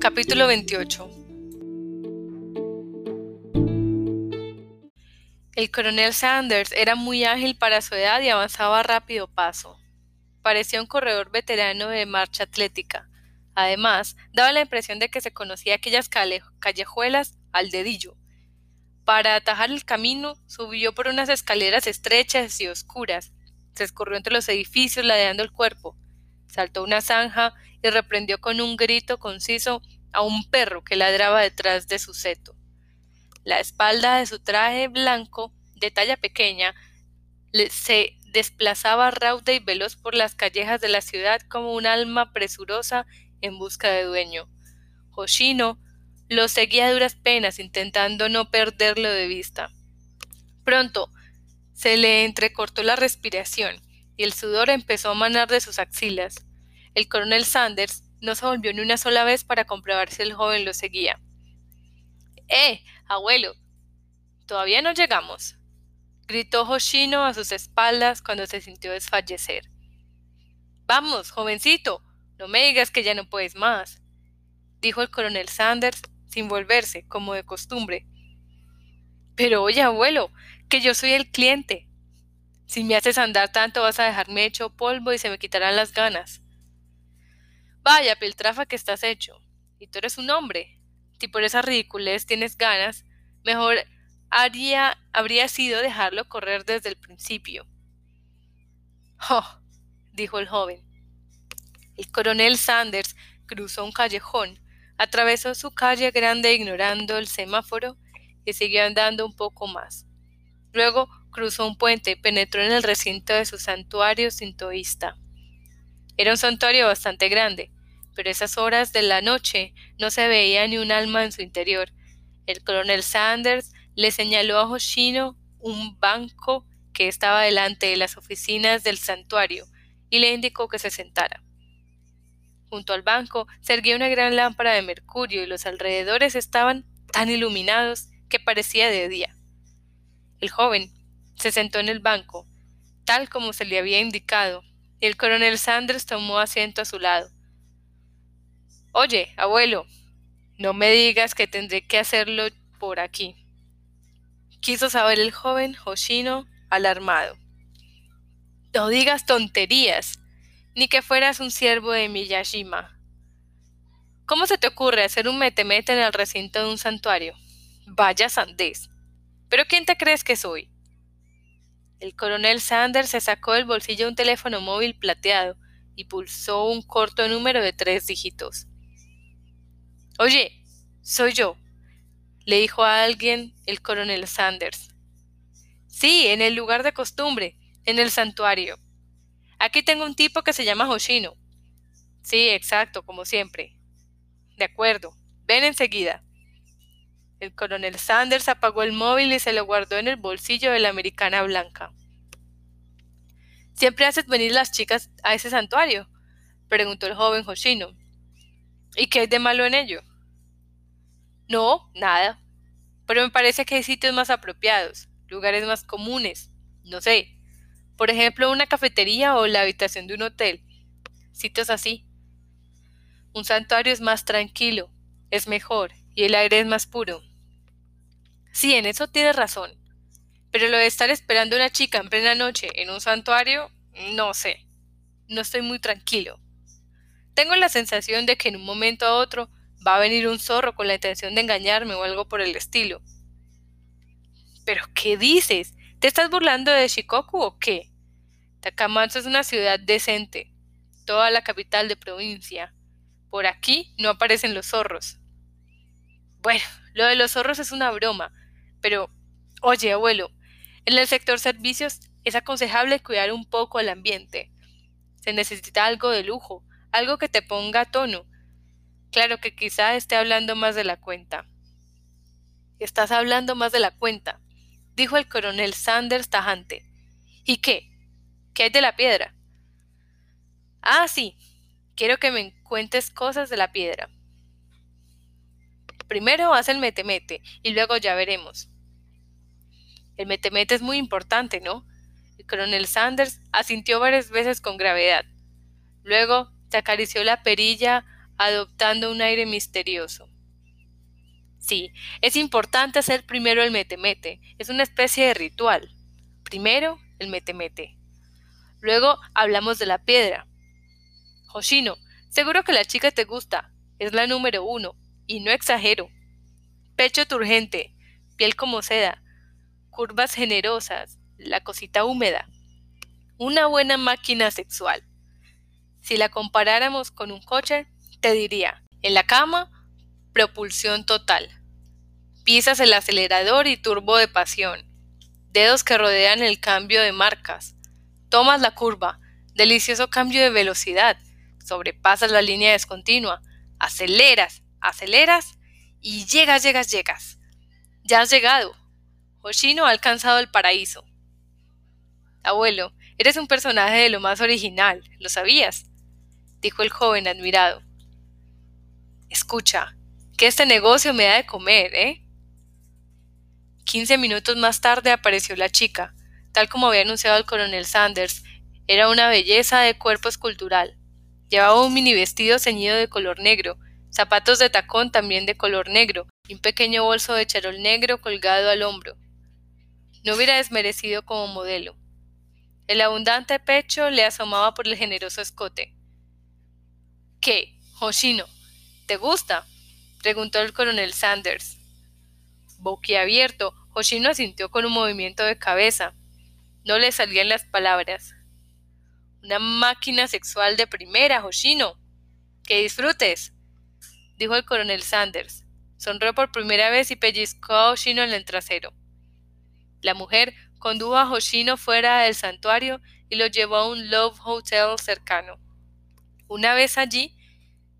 Capítulo 28 El coronel Sanders era muy ágil para su edad y avanzaba a rápido paso. Parecía un corredor veterano de marcha atlética. Además, daba la impresión de que se conocía aquellas callejuelas al dedillo. Para atajar el camino, subió por unas escaleras estrechas y oscuras. Se escurrió entre los edificios ladeando el cuerpo. Saltó una zanja y reprendió con un grito conciso a un perro que ladraba detrás de su seto. La espalda de su traje blanco, de talla pequeña, se desplazaba rauda y veloz por las callejas de la ciudad como un alma presurosa en busca de dueño. Hoshino lo seguía a duras penas, intentando no perderlo de vista. Pronto se le entrecortó la respiración y el sudor empezó a manar de sus axilas. El coronel Sanders no se volvió ni una sola vez para comprobar si el joven lo seguía. ¡Eh, abuelo! Todavía no llegamos gritó Hoshino a sus espaldas cuando se sintió desfallecer. Vamos, jovencito, no me digas que ya no puedes más, dijo el coronel Sanders sin volverse, como de costumbre. Pero oye, abuelo, que yo soy el cliente. Si me haces andar tanto vas a dejarme hecho polvo y se me quitarán las ganas. Vaya, piltrafa que estás hecho. Y tú eres un hombre. Si por esa ridiculez tienes ganas, mejor haría, habría sido dejarlo correr desde el principio. Oh, dijo el joven. El coronel Sanders cruzó un callejón, atravesó su calle grande ignorando el semáforo y siguió andando un poco más. Luego cruzó un puente y penetró en el recinto de su santuario sintoísta. Era un santuario bastante grande, pero esas horas de la noche no se veía ni un alma en su interior. El coronel Sanders le señaló a Hoshino un banco que estaba delante de las oficinas del santuario y le indicó que se sentara. Junto al banco se erguía una gran lámpara de mercurio y los alrededores estaban tan iluminados que parecía de día. El joven se sentó en el banco, tal como se le había indicado, y el coronel Sanders tomó asiento a su lado. Oye, abuelo, no me digas que tendré que hacerlo por aquí quiso saber el joven Hoshino, alarmado. No digas tonterías, ni que fueras un siervo de Miyashima. ¿Cómo se te ocurre hacer un metemete en el recinto de un santuario? Vaya sandés. ¿Pero quién te crees que soy? El coronel Sanders se sacó del bolsillo un teléfono móvil plateado y pulsó un corto número de tres dígitos. Oye, soy yo, le dijo a alguien el coronel Sanders. Sí, en el lugar de costumbre, en el santuario. Aquí tengo un tipo que se llama Hoshino. Sí, exacto, como siempre. De acuerdo, ven enseguida. El coronel Sanders apagó el móvil y se lo guardó en el bolsillo de la americana blanca. ¿Siempre haces venir las chicas a ese santuario? preguntó el joven Hoshino. ¿Y qué hay de malo en ello? No, nada. Pero me parece que hay sitios más apropiados, lugares más comunes, no sé. Por ejemplo, una cafetería o la habitación de un hotel. Sitios así. Un santuario es más tranquilo, es mejor y el aire es más puro. Sí, en eso tienes razón. Pero lo de estar esperando a una chica en plena noche en un santuario, no sé. No estoy muy tranquilo. Tengo la sensación de que en un momento a otro va a venir un zorro con la intención de engañarme o algo por el estilo. ¿Pero qué dices? ¿Te estás burlando de Shikoku o qué? Takamatsu es una ciudad decente, toda la capital de provincia. Por aquí no aparecen los zorros. Bueno, lo de los zorros es una broma, pero, oye, abuelo, en el sector servicios es aconsejable cuidar un poco el ambiente. Se necesita algo de lujo, algo que te ponga tono, Claro que quizá esté hablando más de la cuenta. Estás hablando más de la cuenta, dijo el coronel Sanders tajante. ¿Y qué? ¿Qué hay de la piedra? Ah, sí. Quiero que me cuentes cosas de la piedra. Primero haz el metemete y luego ya veremos. El metemete es muy importante, ¿no? El coronel Sanders asintió varias veces con gravedad. Luego se acarició la perilla adoptando un aire misterioso. Sí, es importante hacer primero el mete-mete. Es una especie de ritual. Primero, el mete-mete. Luego hablamos de la piedra. Hoshino, seguro que la chica te gusta. Es la número uno. Y no exagero. Pecho turgente, piel como seda, curvas generosas, la cosita húmeda. Una buena máquina sexual. Si la comparáramos con un coche, te diría, en la cama, propulsión total. Pisas el acelerador y turbo de pasión. Dedos que rodean el cambio de marcas. Tomas la curva, delicioso cambio de velocidad. Sobrepasas la línea descontinua. Aceleras, aceleras y llegas, llegas, llegas. Ya has llegado. Hoshino ha alcanzado el paraíso. Abuelo, eres un personaje de lo más original, ¿lo sabías? dijo el joven admirado. Escucha, que este negocio me da de comer, ¿eh? Quince minutos más tarde apareció la chica, tal como había anunciado el coronel Sanders. Era una belleza de cuerpo escultural. Llevaba un mini vestido ceñido de color negro, zapatos de tacón también de color negro, y un pequeño bolso de charol negro colgado al hombro. No hubiera desmerecido como modelo. El abundante pecho le asomaba por el generoso escote. ¿Qué? Hoshino, ¿te gusta? preguntó el coronel Sanders. Boquiabierto, Hoshino asintió con un movimiento de cabeza. No le salían las palabras. Una máquina sexual de primera, Hoshino. Que disfrutes, dijo el coronel Sanders. Sonrió por primera vez y pellizcó a Hoshino en el trasero. La mujer condujo a Hoshino fuera del santuario y lo llevó a un Love Hotel cercano. Una vez allí,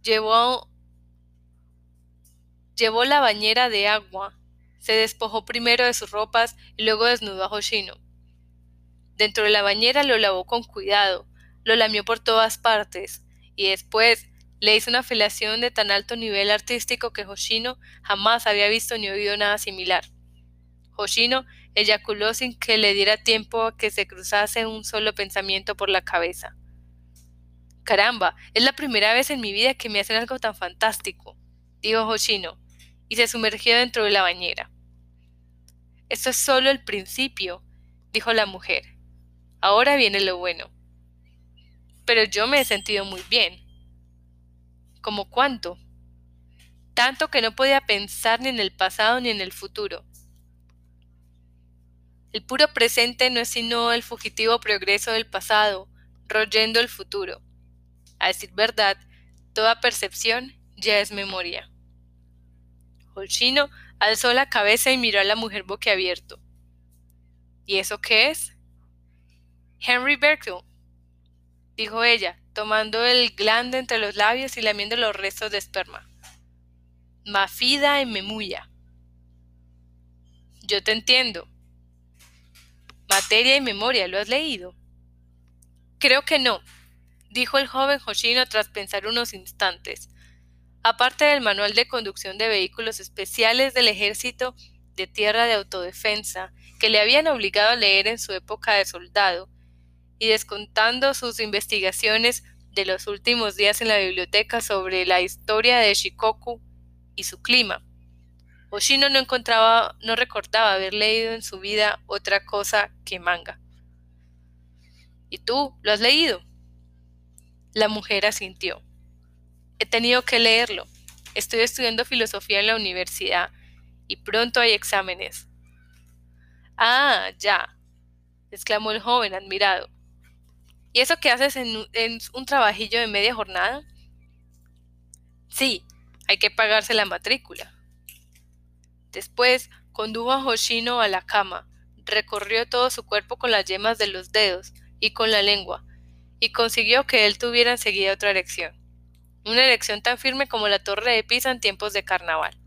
llevó, llevó la bañera de agua, se despojó primero de sus ropas y luego desnudó a Hoshino. Dentro de la bañera lo lavó con cuidado, lo lamió por todas partes y después le hizo una felación de tan alto nivel artístico que Hoshino jamás había visto ni oído nada similar. Hoshino eyaculó sin que le diera tiempo a que se cruzase un solo pensamiento por la cabeza. Caramba, es la primera vez en mi vida que me hacen algo tan fantástico, dijo Hoshino, y se sumergió dentro de la bañera. Esto es solo el principio, dijo la mujer. Ahora viene lo bueno. Pero yo me he sentido muy bien. ¿Cómo cuánto? Tanto que no podía pensar ni en el pasado ni en el futuro. El puro presente no es sino el fugitivo progreso del pasado, royendo el futuro. A decir verdad, toda percepción ya es memoria. Holchino alzó la cabeza y miró a la mujer boquiabierto. ¿Y eso qué es? Henry Berkeley, dijo ella, tomando el glande entre los labios y lamiendo los restos de esperma. Mafida y memuya. Yo te entiendo. Materia y memoria, ¿lo has leído? Creo que no, dijo el joven Hoshino tras pensar unos instantes. Aparte del manual de conducción de vehículos especiales del ejército de tierra de autodefensa, que le habían obligado a leer en su época de soldado, y descontando sus investigaciones de los últimos días en la biblioteca sobre la historia de Shikoku y su clima. Hoshino no encontraba, no recordaba haber leído en su vida otra cosa que manga. ¿Y tú lo has leído? La mujer asintió. He tenido que leerlo. Estoy estudiando filosofía en la universidad y pronto hay exámenes. Ah, ya, exclamó el joven admirado. ¿Y eso qué haces en, en un trabajillo de media jornada? Sí, hay que pagarse la matrícula. Después condujo a Hoshino a la cama, recorrió todo su cuerpo con las yemas de los dedos y con la lengua, y consiguió que él tuviera enseguida otra erección, una erección tan firme como la torre de Pisa en tiempos de carnaval.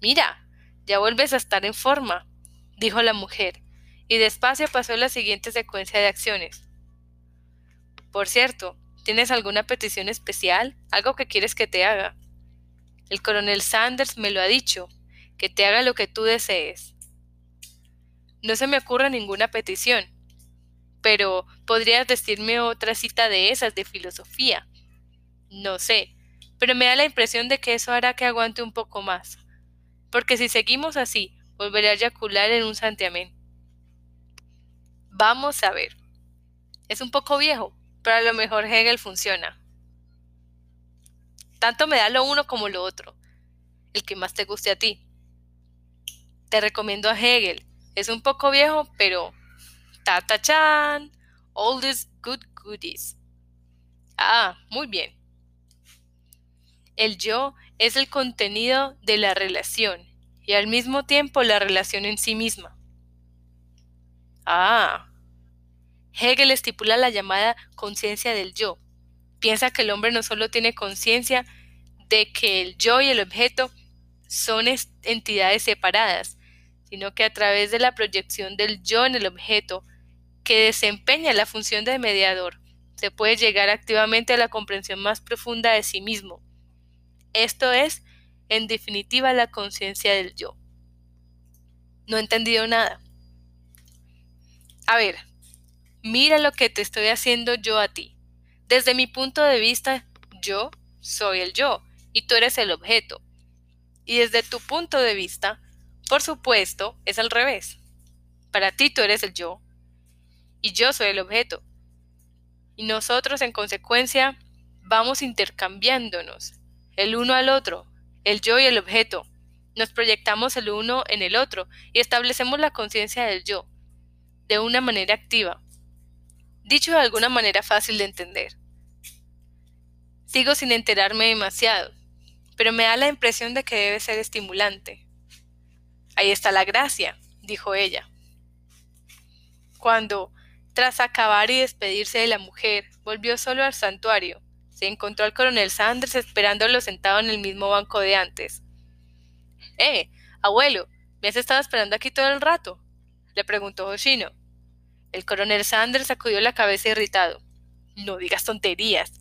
Mira, ya vuelves a estar en forma, dijo la mujer, y despacio pasó la siguiente secuencia de acciones. Por cierto, ¿tienes alguna petición especial? ¿Algo que quieres que te haga? El coronel Sanders me lo ha dicho, que te haga lo que tú desees. No se me ocurre ninguna petición, pero podrías decirme otra cita de esas de filosofía. No sé, pero me da la impresión de que eso hará que aguante un poco más. Porque si seguimos así, volveré a eyacular en un santiamén. Vamos a ver. Es un poco viejo, pero a lo mejor Hegel funciona. Tanto me da lo uno como lo otro, el que más te guste a ti. Te recomiendo a Hegel. Es un poco viejo, pero ta chan, all these good goodies. Ah, muy bien. El yo es el contenido de la relación y al mismo tiempo la relación en sí misma. Ah. Hegel estipula la llamada conciencia del yo. Piensa que el hombre no solo tiene conciencia de que el yo y el objeto son entidades separadas, sino que a través de la proyección del yo en el objeto, que desempeña la función de mediador, se puede llegar activamente a la comprensión más profunda de sí mismo. Esto es, en definitiva, la conciencia del yo. No he entendido nada. A ver, mira lo que te estoy haciendo yo a ti. Desde mi punto de vista, yo soy el yo y tú eres el objeto. Y desde tu punto de vista, por supuesto, es al revés. Para ti tú eres el yo y yo soy el objeto. Y nosotros, en consecuencia, vamos intercambiándonos, el uno al otro, el yo y el objeto. Nos proyectamos el uno en el otro y establecemos la conciencia del yo, de una manera activa. Dicho de alguna manera fácil de entender. Sigo sin enterarme demasiado, pero me da la impresión de que debe ser estimulante. Ahí está la gracia, dijo ella. Cuando, tras acabar y despedirse de la mujer, volvió solo al santuario, se encontró al coronel Sanders esperándolo sentado en el mismo banco de antes. Eh, abuelo, ¿me has estado esperando aquí todo el rato? le preguntó Hoshino. El coronel Sanders sacudió la cabeza irritado. No digas tonterías.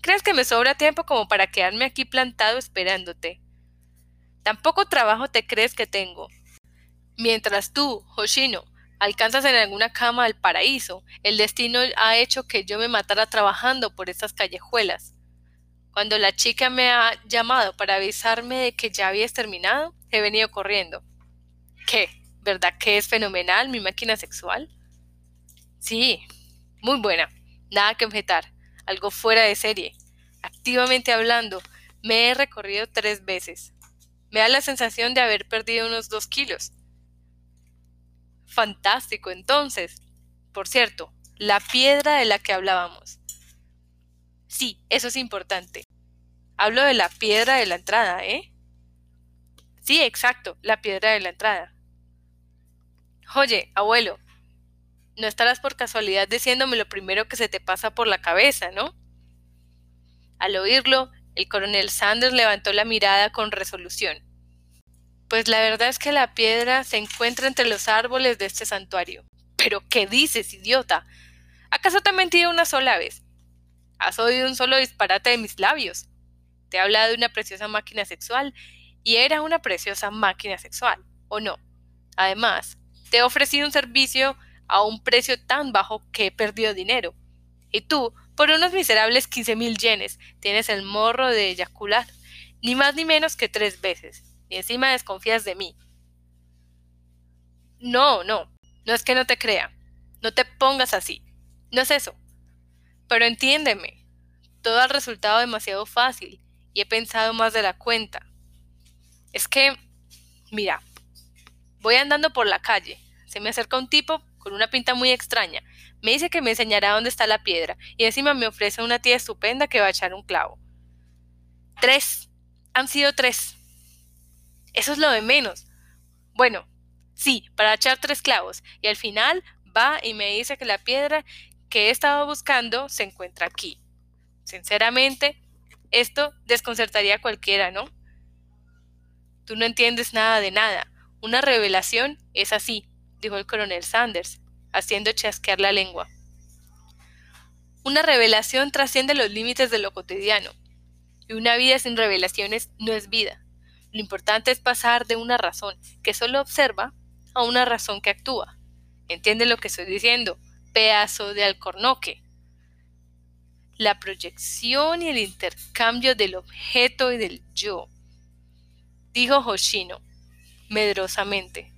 ¿Crees que me sobra tiempo como para quedarme aquí plantado esperándote? Tampoco trabajo te crees que tengo. Mientras tú, Hoshino, alcanzas en alguna cama al paraíso, el destino ha hecho que yo me matara trabajando por estas callejuelas. Cuando la chica me ha llamado para avisarme de que ya habías terminado, he venido corriendo. ¿Qué? ¿Verdad que es fenomenal mi máquina sexual? Sí, muy buena. Nada que objetar. Algo fuera de serie. Activamente hablando, me he recorrido tres veces. Me da la sensación de haber perdido unos dos kilos. Fantástico, entonces. Por cierto, la piedra de la que hablábamos. Sí, eso es importante. Hablo de la piedra de la entrada, ¿eh? Sí, exacto, la piedra de la entrada. Oye, abuelo, no estarás por casualidad diciéndome lo primero que se te pasa por la cabeza, ¿no? Al oírlo, el coronel Sanders levantó la mirada con resolución. Pues la verdad es que la piedra se encuentra entre los árboles de este santuario. Pero ¿qué dices, idiota? ¿Acaso te he mentido una sola vez? ¿Has oído un solo disparate de mis labios? Te he hablado de una preciosa máquina sexual y era una preciosa máquina sexual, ¿o no? Además, te he ofrecido un servicio a un precio tan bajo que he perdido dinero. Y tú, por unos miserables quince mil yenes, tienes el morro de eyacular, ni más ni menos que tres veces y encima desconfías de mí. No, no, no es que no te crea. No te pongas así. No es eso. Pero entiéndeme. Todo ha resultado demasiado fácil y he pensado más de la cuenta. Es que, mira, voy andando por la calle. Se me acerca un tipo con una pinta muy extraña. Me dice que me enseñará dónde está la piedra y encima me ofrece una tía estupenda que va a echar un clavo. Tres. Han sido tres. Eso es lo de menos. Bueno, sí, para echar tres clavos. Y al final va y me dice que la piedra que he estado buscando se encuentra aquí. Sinceramente, esto desconcertaría a cualquiera, ¿no? Tú no entiendes nada de nada. Una revelación es así, dijo el coronel Sanders, haciendo chasquear la lengua. Una revelación trasciende los límites de lo cotidiano, y una vida sin revelaciones no es vida. Lo importante es pasar de una razón que solo observa a una razón que actúa. ¿Entiende lo que estoy diciendo? Pedazo de alcornoque. la proyección y el intercambio del objeto y del yo, dijo Hoshino, medrosamente.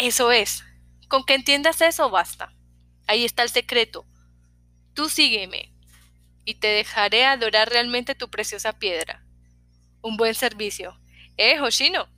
Eso es, con que entiendas eso basta. Ahí está el secreto. Tú sígueme, y te dejaré adorar realmente tu preciosa piedra. Un buen servicio. ¿Eh, Hoshino?